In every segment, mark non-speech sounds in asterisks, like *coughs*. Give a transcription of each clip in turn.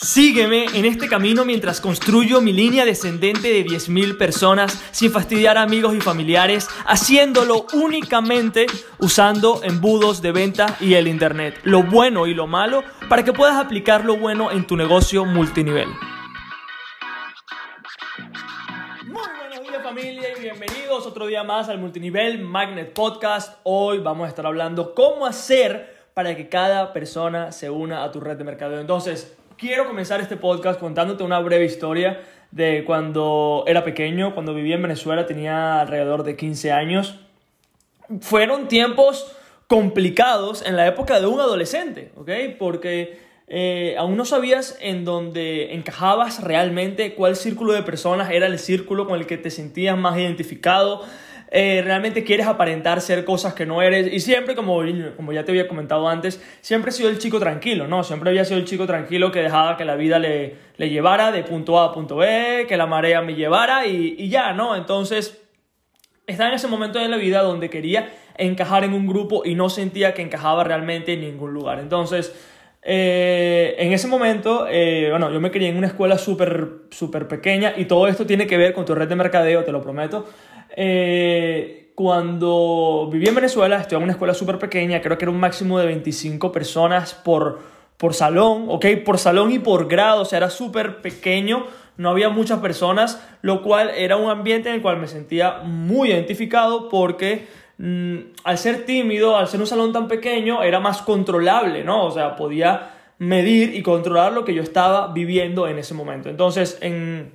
Sígueme en este camino mientras construyo mi línea descendente de 10.000 personas sin fastidiar a amigos y familiares, haciéndolo únicamente usando embudos de venta y el Internet, lo bueno y lo malo, para que puedas aplicar lo bueno en tu negocio multinivel. Muy buenos días familia y bienvenidos otro día más al Multinivel Magnet Podcast. Hoy vamos a estar hablando cómo hacer para que cada persona se una a tu red de mercadeo. Entonces, quiero comenzar este podcast contándote una breve historia de cuando era pequeño, cuando vivía en Venezuela, tenía alrededor de 15 años. Fueron tiempos complicados en la época de un adolescente, ¿ok? Porque eh, aún no sabías en dónde encajabas realmente, cuál círculo de personas era el círculo con el que te sentías más identificado. Eh, realmente quieres aparentar ser cosas que no eres. Y siempre, como, como ya te había comentado antes, siempre he sido el chico tranquilo, ¿no? Siempre había sido el chico tranquilo que dejaba que la vida le, le llevara de punto A a punto B, que la marea me llevara y, y ya, ¿no? Entonces, estaba en ese momento de la vida donde quería encajar en un grupo y no sentía que encajaba realmente en ningún lugar. Entonces, eh, en ese momento, eh, bueno, yo me crié en una escuela súper, pequeña y todo esto tiene que ver con tu red de mercadeo, te lo prometo. Eh, cuando viví en Venezuela, estuve en una escuela súper pequeña, creo que era un máximo de 25 personas por, por salón, ¿ok? Por salón y por grado, o sea, era súper pequeño, no había muchas personas, lo cual era un ambiente en el cual me sentía muy identificado porque mm, al ser tímido, al ser un salón tan pequeño, era más controlable, ¿no? O sea, podía medir y controlar lo que yo estaba viviendo en ese momento. Entonces, en...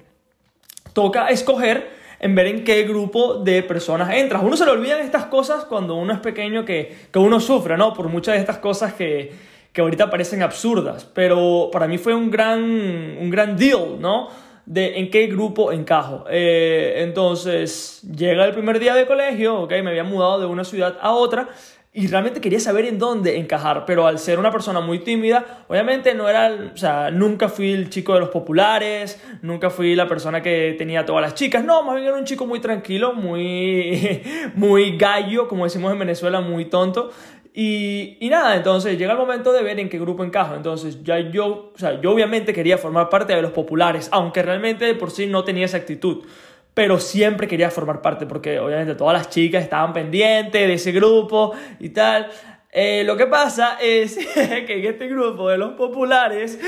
toca escoger en ver en qué grupo de personas entras. Uno se le olvidan estas cosas cuando uno es pequeño que, que uno sufre, ¿no? Por muchas de estas cosas que, que ahorita parecen absurdas. Pero para mí fue un gran, un gran deal, ¿no? De en qué grupo encajo. Eh, entonces, llega el primer día de colegio, ok, me había mudado de una ciudad a otra y realmente quería saber en dónde encajar, pero al ser una persona muy tímida, obviamente no era, o sea, nunca fui el chico de los populares, nunca fui la persona que tenía todas las chicas, no, más bien era un chico muy tranquilo, muy, *laughs* muy gallo, como decimos en Venezuela, muy tonto. Y, y nada, entonces llega el momento de ver en qué grupo encajo. Entonces ya yo, o sea, yo obviamente quería formar parte de los populares, aunque realmente por sí no tenía esa actitud pero siempre quería formar parte porque obviamente todas las chicas estaban pendientes de ese grupo y tal. Eh, lo que pasa es *laughs* que en este grupo de los populares,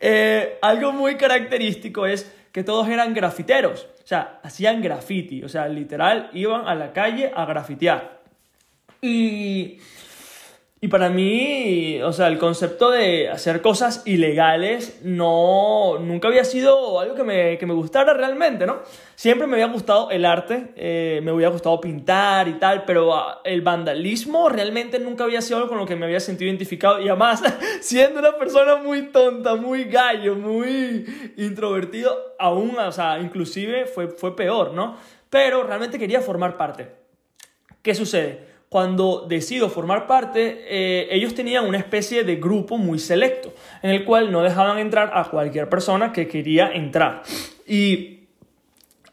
eh, algo muy característico es que todos eran grafiteros, o sea, hacían graffiti, o sea, literal iban a la calle a grafitear. Y y para mí, o sea, el concepto de hacer cosas ilegales no, nunca había sido algo que me, que me gustara realmente, ¿no? Siempre me había gustado el arte, eh, me había gustado pintar y tal, pero ah, el vandalismo realmente nunca había sido algo con lo que me había sentido identificado. Y además, *laughs* siendo una persona muy tonta, muy gallo, muy introvertido, aún, o sea, inclusive fue, fue peor, ¿no? Pero realmente quería formar parte. ¿Qué sucede? Cuando decido formar parte, eh, ellos tenían una especie de grupo muy selecto, en el cual no dejaban entrar a cualquier persona que quería entrar. Y,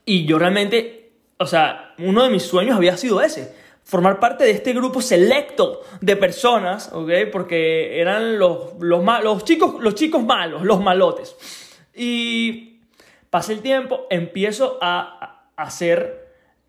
y yo realmente, o sea, uno de mis sueños había sido ese, formar parte de este grupo selecto de personas, ¿ok? Porque eran los, los, los, chicos, los chicos malos, los malotes. Y pasa el tiempo, empiezo a hacer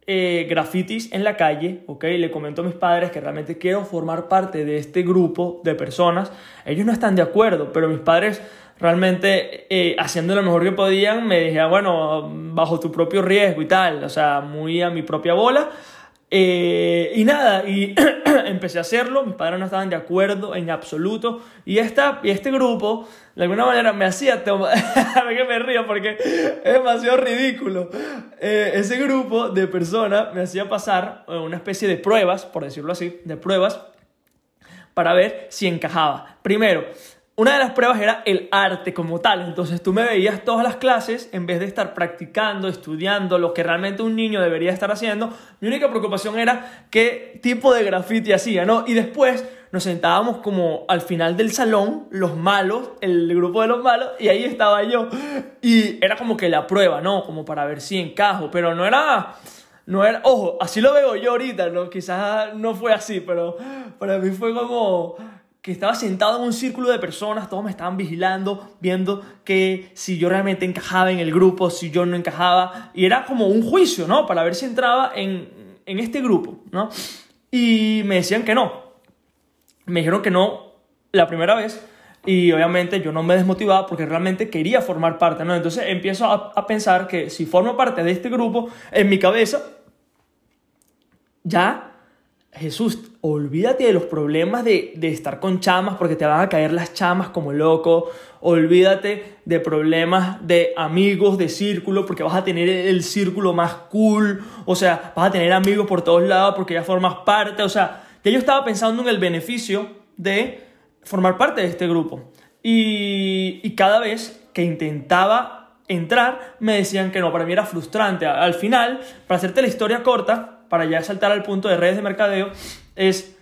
eh, grafitis en la calle, ¿ok? Le comento a mis padres que realmente quiero formar parte de este grupo de personas. Ellos no están de acuerdo, pero mis padres realmente eh, haciendo lo mejor que podían me dijeron, bueno, bajo tu propio riesgo y tal, o sea, muy a mi propia bola. Eh, y nada, y *clears throat* empecé a hacerlo, mis padres no estaban de acuerdo en absoluto, y, esta, y este grupo, de alguna manera, me hacía tomar, *laughs* que me río porque es demasiado ridículo, eh, ese grupo de personas me hacía pasar una especie de pruebas, por decirlo así, de pruebas, para ver si encajaba. Primero, una de las pruebas era el arte como tal. Entonces tú me veías todas las clases en vez de estar practicando, estudiando lo que realmente un niño debería estar haciendo. Mi única preocupación era qué tipo de graffiti hacía, ¿no? Y después nos sentábamos como al final del salón, los malos, el grupo de los malos, y ahí estaba yo. Y era como que la prueba, ¿no? Como para ver si encajo, pero no era... No era, ojo, así lo veo yo ahorita, ¿no? Quizás no fue así, pero para mí fue como que estaba sentado en un círculo de personas, todos me estaban vigilando, viendo que si yo realmente encajaba en el grupo, si yo no encajaba, y era como un juicio, ¿no? Para ver si entraba en, en este grupo, ¿no? Y me decían que no. Me dijeron que no la primera vez y obviamente yo no me desmotivaba porque realmente quería formar parte, ¿no? Entonces empiezo a, a pensar que si formo parte de este grupo, en mi cabeza, ya Jesús, olvídate de los problemas de, de, estar con chamas porque te van a caer las chamas como loco. Olvídate de problemas de amigos, de círculo, porque vas a tener el círculo más cool. O sea, vas a tener amigos por todos lados porque ya formas parte. O sea, yo estaba pensando en el beneficio de formar parte de este grupo. Y, y cada vez que intentaba entrar, me decían que no. Para mí era frustrante. Al final, para hacerte la historia corta, para ya saltar al punto de redes de mercadeo, es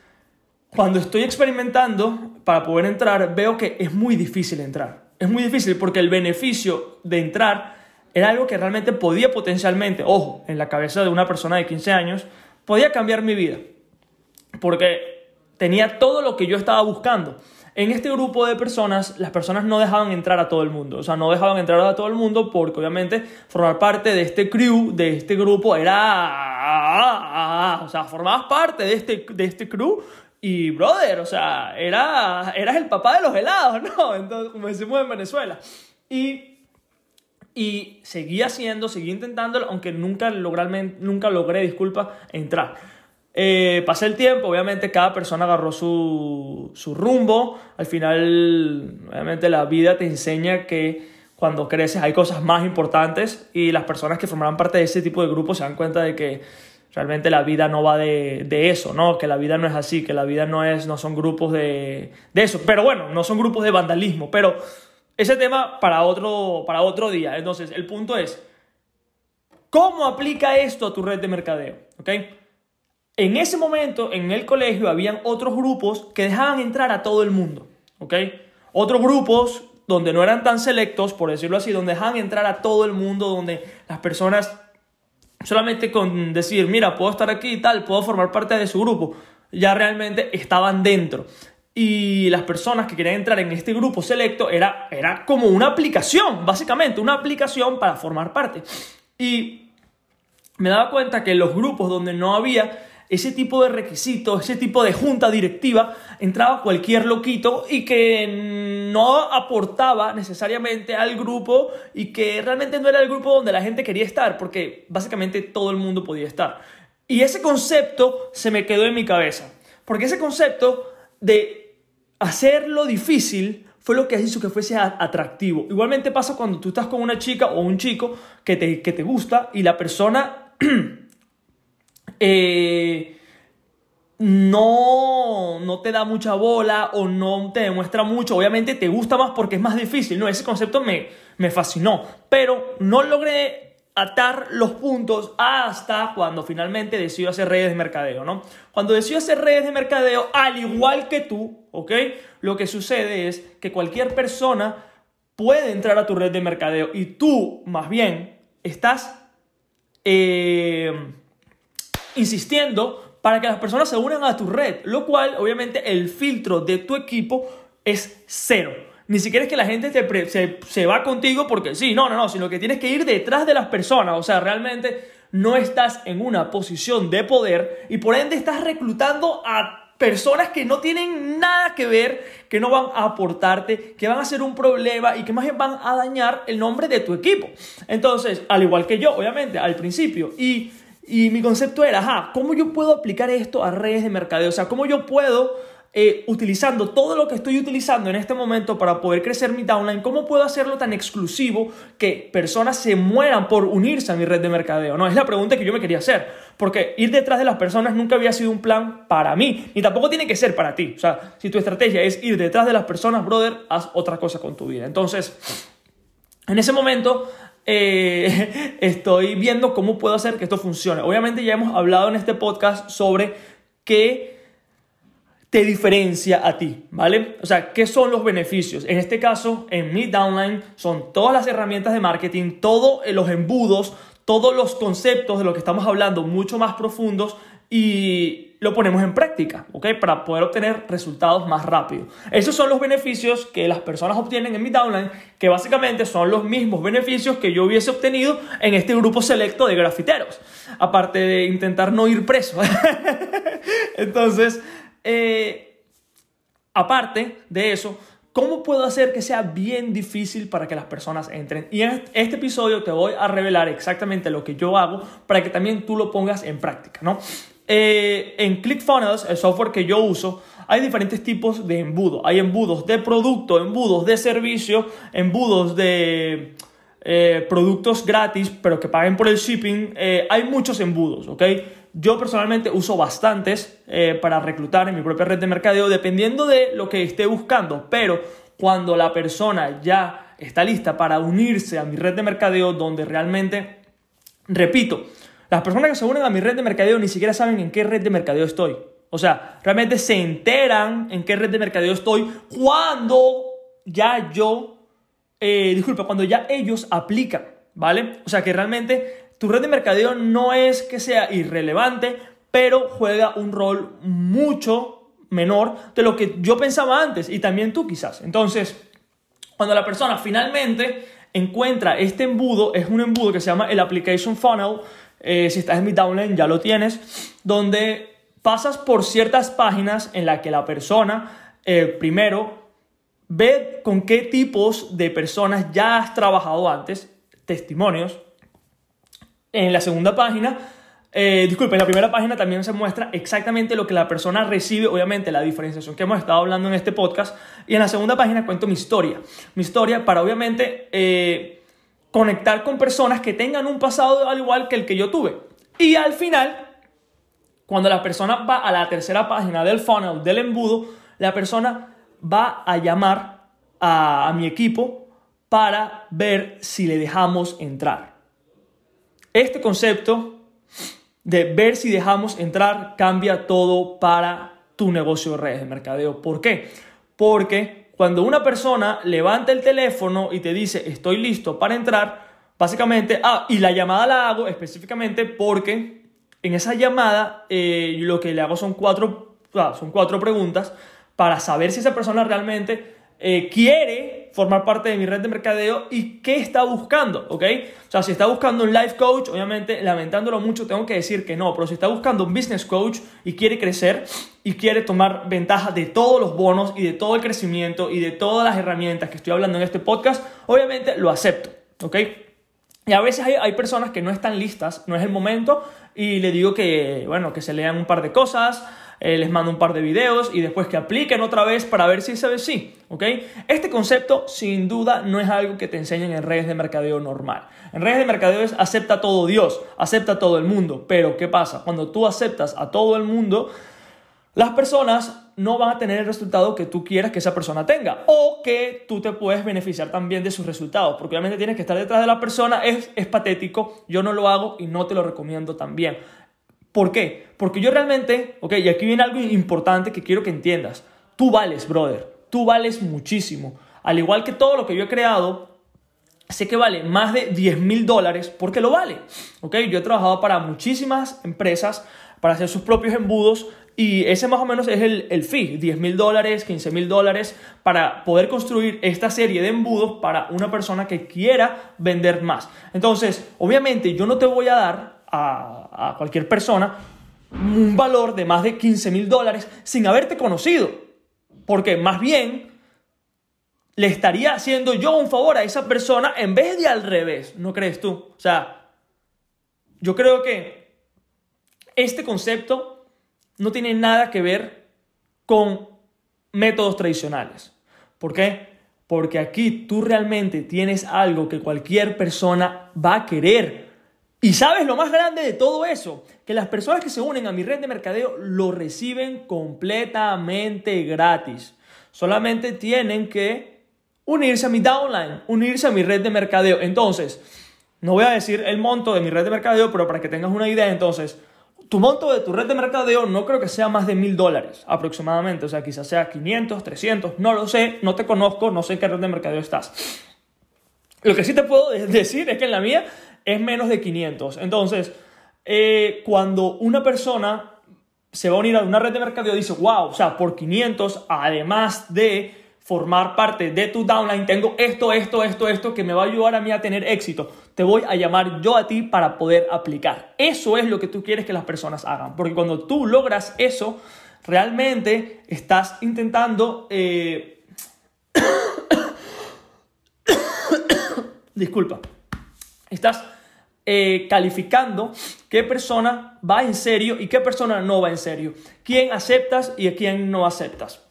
cuando estoy experimentando para poder entrar, veo que es muy difícil entrar. Es muy difícil porque el beneficio de entrar era algo que realmente podía potencialmente, ojo, en la cabeza de una persona de 15 años, podía cambiar mi vida. Porque tenía todo lo que yo estaba buscando. En este grupo de personas, las personas no dejaban entrar a todo el mundo. O sea, no dejaban entrar a todo el mundo porque obviamente formar parte de este crew, de este grupo, era... O sea, formabas parte de este, de este crew y, brother, o sea, era, eras el papá de los helados, *laughs* ¿no? Entonces, como decimos en Venezuela. Y, y seguí haciendo, seguí intentándolo, aunque nunca logré, nunca logré, disculpa, entrar. Eh, pasé el tiempo, obviamente cada persona agarró su, su rumbo. Al final, obviamente la vida te enseña que cuando creces hay cosas más importantes y las personas que formarán parte de ese tipo de grupos se dan cuenta de que realmente la vida no va de, de, eso, ¿no? Que la vida no es así, que la vida no, es, no son grupos de, de eso. Pero bueno, no son grupos de vandalismo, pero ese tema para otro, para otro día. Entonces, el punto es, ¿cómo aplica esto a tu red de mercadeo? ¿Ok? En ese momento, en el colegio, habían otros grupos que dejaban entrar a todo el mundo, ¿ok? Otros grupos donde no eran tan selectos, por decirlo así, donde dejaban entrar a todo el mundo, donde las personas solamente con decir, mira, puedo estar aquí y tal, puedo formar parte de su grupo, ya realmente estaban dentro. Y las personas que querían entrar en este grupo selecto era, era como una aplicación, básicamente, una aplicación para formar parte. Y me daba cuenta que los grupos donde no había ese tipo de requisitos, ese tipo de junta directiva, entraba cualquier loquito y que no aportaba necesariamente al grupo y que realmente no era el grupo donde la gente quería estar, porque básicamente todo el mundo podía estar. Y ese concepto se me quedó en mi cabeza, porque ese concepto de hacerlo difícil fue lo que hizo que fuese atractivo. Igualmente pasa cuando tú estás con una chica o un chico que te, que te gusta y la persona *clears throat* Eh, no, no te da mucha bola o no te demuestra mucho. Obviamente te gusta más porque es más difícil. No, ese concepto me, me fascinó. Pero no logré atar los puntos hasta cuando finalmente decido hacer redes de mercadeo, ¿no? Cuando decido hacer redes de mercadeo, al igual que tú, ¿ok? Lo que sucede es que cualquier persona puede entrar a tu red de mercadeo y tú, más bien, estás... Eh, insistiendo para que las personas se unan a tu red, lo cual obviamente el filtro de tu equipo es cero. Ni siquiera es que la gente se, se, va contigo porque sí, no, no, no, sino que tienes que ir detrás de las personas, o sea, realmente no estás en una posición de poder y por ende estás reclutando a personas que no tienen nada que ver, que no van a aportarte, que van a ser un problema y que más bien van a dañar el nombre de tu equipo. Entonces, al igual que yo, obviamente, al principio, y y mi concepto era, ajá, ¿cómo yo puedo aplicar esto a redes de mercadeo? O sea, ¿cómo yo puedo, eh, utilizando todo lo que estoy utilizando en este momento para poder crecer mi downline, cómo puedo hacerlo tan exclusivo que personas se mueran por unirse a mi red de mercadeo? No, es la pregunta que yo me quería hacer. Porque ir detrás de las personas nunca había sido un plan para mí, ni tampoco tiene que ser para ti. O sea, si tu estrategia es ir detrás de las personas, brother, haz otra cosa con tu vida. Entonces, en ese momento eh, *laughs* estoy viendo cómo puedo hacer que esto funcione. Obviamente ya hemos hablado en este podcast sobre qué te diferencia a ti, ¿vale? O sea, ¿qué son los beneficios? En este caso, en mi downline son todas las herramientas de marketing, todos los embudos, todos los conceptos de lo que estamos hablando mucho más profundos y lo ponemos en práctica, ¿ok? Para poder obtener resultados más rápido. Esos son los beneficios que las personas obtienen en mi downline, que básicamente son los mismos beneficios que yo hubiese obtenido en este grupo selecto de grafiteros, aparte de intentar no ir preso. *laughs* Entonces, eh, aparte de eso, ¿Cómo puedo hacer que sea bien difícil para que las personas entren? Y en este episodio te voy a revelar exactamente lo que yo hago para que también tú lo pongas en práctica, ¿no? Eh, en ClickFunnels, el software que yo uso, hay diferentes tipos de embudo. Hay embudos de producto, embudos de servicio, embudos de eh, productos gratis, pero que paguen por el shipping. Eh, hay muchos embudos, ¿ok? Yo personalmente uso bastantes para reclutar en mi propia red de mercadeo, dependiendo de lo que esté buscando. Pero cuando la persona ya está lista para unirse a mi red de mercadeo, donde realmente, repito, las personas que se unen a mi red de mercadeo ni siquiera saben en qué red de mercadeo estoy. O sea, realmente se enteran en qué red de mercadeo estoy cuando ya yo, eh, disculpa, cuando ya ellos aplican, ¿vale? O sea que realmente tu red de mercadeo no es que sea irrelevante, pero juega un rol mucho menor de lo que yo pensaba antes y también tú quizás. Entonces, cuando la persona finalmente encuentra este embudo, es un embudo que se llama el Application Funnel, eh, si estás en mi downline ya lo tienes, donde pasas por ciertas páginas en las que la persona, eh, primero, ve con qué tipos de personas ya has trabajado antes, testimonios. En la segunda página, eh, en la primera página también se muestra exactamente lo que la persona recibe, obviamente la diferenciación que hemos estado hablando en este podcast. Y en la segunda página cuento mi historia. Mi historia para obviamente conectar con personas que tengan un pasado al igual que el que yo tuve. Y al final, cuando la persona va a la tercera página del funnel, del embudo, la persona va a llamar a, a mi equipo para ver si le dejamos entrar. Este concepto de ver si dejamos entrar cambia todo para tu negocio de redes de mercadeo. ¿Por qué? Porque cuando una persona levanta el teléfono y te dice estoy listo para entrar, básicamente, ah, y la llamada la hago específicamente porque en esa llamada eh, lo que le hago son cuatro, son cuatro preguntas para saber si esa persona realmente eh, quiere formar parte de mi red de mercadeo y qué está buscando, ¿ok? O sea, si está buscando un life coach, obviamente, lamentándolo mucho, tengo que decir que no, pero si está buscando un business coach y quiere crecer y quiere tomar ventaja de todos los bonos y de todo el crecimiento y de todas las herramientas que estoy hablando en este podcast, obviamente lo acepto, ¿ok? Y a veces hay, hay, personas que no están listas, no es el momento, y le digo que, bueno, que se lean un par de cosas, eh, les mando un par de videos y después que apliquen otra vez para ver si se sí, ¿ok? Este concepto sin duda no es algo que te enseñen en redes de mercadeo normal. En redes de mercadeo es acepta todo Dios, acepta todo el mundo, pero ¿qué pasa? Cuando tú aceptas a todo el mundo, las personas no van a tener el resultado que tú quieras que esa persona tenga o que tú te puedes beneficiar también de sus resultados, porque obviamente tienes que estar detrás de la persona, es, es patético, yo no lo hago y no te lo recomiendo también. ¿Por qué? Porque yo realmente, ok, y aquí viene algo importante que quiero que entiendas. Tú vales, brother. Tú vales muchísimo. Al igual que todo lo que yo he creado, sé que vale más de 10 mil dólares porque lo vale. Ok, yo he trabajado para muchísimas empresas para hacer sus propios embudos y ese más o menos es el, el fee, 10 mil dólares, 15 mil dólares para poder construir esta serie de embudos para una persona que quiera vender más. Entonces, obviamente yo no te voy a dar a, cualquier persona un valor de más de 15 mil dólares sin haberte conocido. Porque más bien le estaría haciendo yo un favor a esa persona en vez de al revés, ¿no crees tú? O sea, yo creo que este concepto no tiene nada que ver con métodos tradicionales. ¿Por qué? Porque aquí tú realmente tienes algo que cualquier persona va a querer y sabes lo más grande de todo eso, que las personas que se unen a mi red de mercadeo lo reciben completamente gratis. Solamente tienen que unirse a mi downline, unirse a mi red de mercadeo. Entonces, no voy a decir el monto de mi red de mercadeo, pero para que tengas una idea, entonces, tu monto de tu red de mercadeo no creo que sea más de mil dólares aproximadamente. O sea, quizás sea 500, 300, no lo sé, no te conozco, no sé en qué red de mercadeo estás. Lo que sí te puedo *laughs* decir es que en la mía es menos de 500. Entonces, eh, cuando una persona se va a unir a una red de mercadeo dice, wow, o sea, por 500, además de formar parte de tu downline, tengo esto, esto, esto, esto que me va a ayudar a mí a tener éxito. Te voy a llamar yo a ti para poder aplicar. Eso es lo que tú quieres que las personas hagan. Porque cuando tú logras eso, realmente estás intentando... Eh, *coughs* *coughs* disculpa. Estás eh, calificando qué persona va en serio y qué persona no va en serio. Quién aceptas y a quién no aceptas.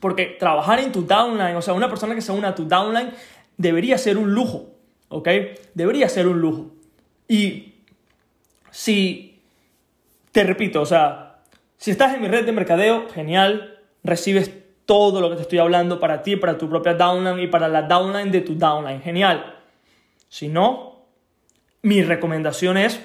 Porque trabajar en tu downline, o sea, una persona que se una a tu downline, debería ser un lujo. ¿Ok? Debería ser un lujo. Y si, te repito, o sea, si estás en mi red de mercadeo, genial, recibes todo lo que te estoy hablando para ti, para tu propia downline y para la downline de tu downline. Genial. Si no, mi recomendación es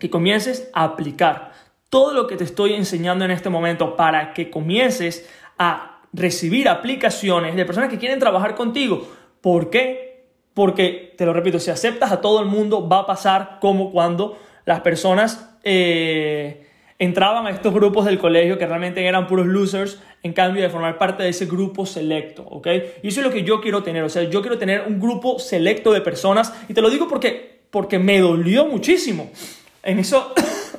que comiences a aplicar todo lo que te estoy enseñando en este momento para que comiences a recibir aplicaciones de personas que quieren trabajar contigo. ¿Por qué? Porque, te lo repito, si aceptas a todo el mundo, va a pasar como cuando las personas eh, entraban a estos grupos del colegio que realmente eran puros losers, en cambio de formar parte de ese grupo selecto, ¿ok? Y eso es lo que yo quiero tener, o sea, yo quiero tener un grupo selecto de personas, y te lo digo porque porque me dolió muchísimo. En eso,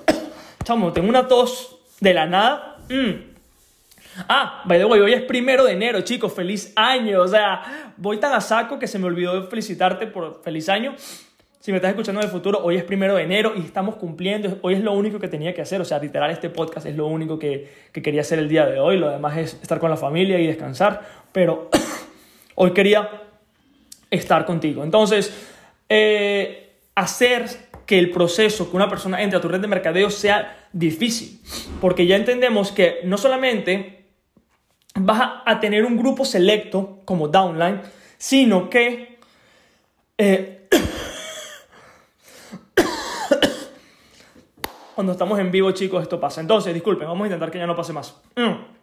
*coughs* chamo, tengo una tos de la nada. Mm. Ah, by the way, hoy es primero de enero, chicos, feliz año. O sea, voy tan a saco que se me olvidó felicitarte por feliz año. Si me estás escuchando en el futuro, hoy es primero de enero y estamos cumpliendo. Hoy es lo único que tenía que hacer. O sea, literal, este podcast es lo único que, que quería hacer el día de hoy. Lo demás es estar con la familia y descansar. Pero *coughs* hoy quería estar contigo. Entonces, eh, hacer que el proceso, que una persona entre a tu red de mercadeo sea difícil. Porque ya entendemos que no solamente vas a tener un grupo selecto como downline, sino que eh, *coughs* cuando estamos en vivo, chicos, esto pasa. Entonces, disculpen, vamos a intentar que ya no pase más. Mm.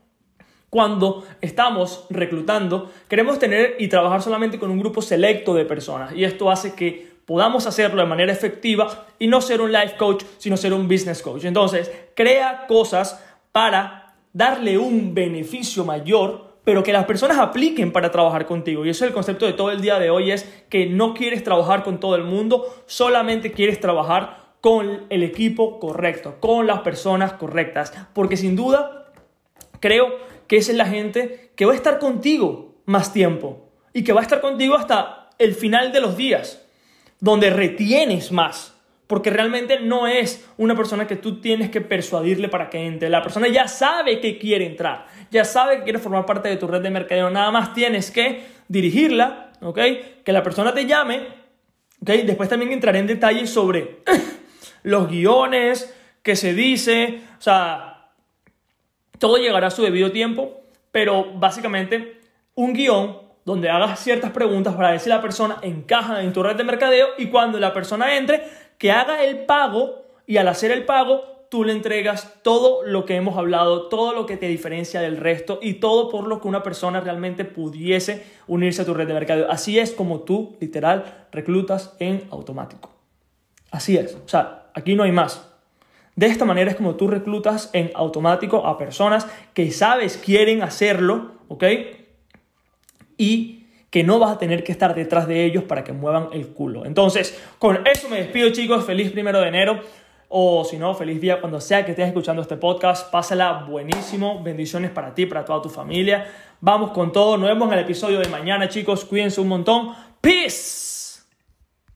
Cuando estamos reclutando, queremos tener y trabajar solamente con un grupo selecto de personas. Y esto hace que podamos hacerlo de manera efectiva y no ser un life coach, sino ser un business coach. Entonces, crea cosas para darle un beneficio mayor pero que las personas apliquen para trabajar contigo. Y eso es el concepto de todo el día de hoy, es que no quieres trabajar con todo el mundo, solamente quieres trabajar con el equipo correcto, con las personas correctas. Porque sin duda, creo que esa es la gente que va a estar contigo más tiempo y que va a estar contigo hasta el final de los días donde retienes más. Porque realmente no es una persona que tú tienes que persuadirle para que entre. La persona ya sabe que quiere entrar, ya sabe que quiere formar parte de tu red de mercadeo. Nada más tienes que dirigirla, ¿ok? Que la persona te llame, ¿ok? Después también entraré en detalle sobre *clears throat* los guiones, que se dice, o sea, todo llegará a su debido tiempo, pero básicamente un guion donde hagas ciertas preguntas para ver si la persona encaja en tu red de mercadeo y cuando la persona entre, que haga el pago y al hacer el pago tú le entregas todo lo que hemos hablado, todo lo que te diferencia del resto y todo por lo que una persona realmente pudiese unirse a tu red de mercadeo. Así es como tú, literal, reclutas en automático. Así es. O sea, aquí no hay más. De esta manera es como tú reclutas en automático a personas que sabes quieren hacerlo, ¿ok? Y que no vas a tener que estar detrás de ellos para que muevan el culo. Entonces, con eso me despido chicos, feliz primero de enero. O si no, feliz día cuando sea que estés escuchando este podcast, pásala buenísimo, bendiciones para ti, para toda tu familia. Vamos con todo, nos vemos en el episodio de mañana chicos, cuídense un montón, peace.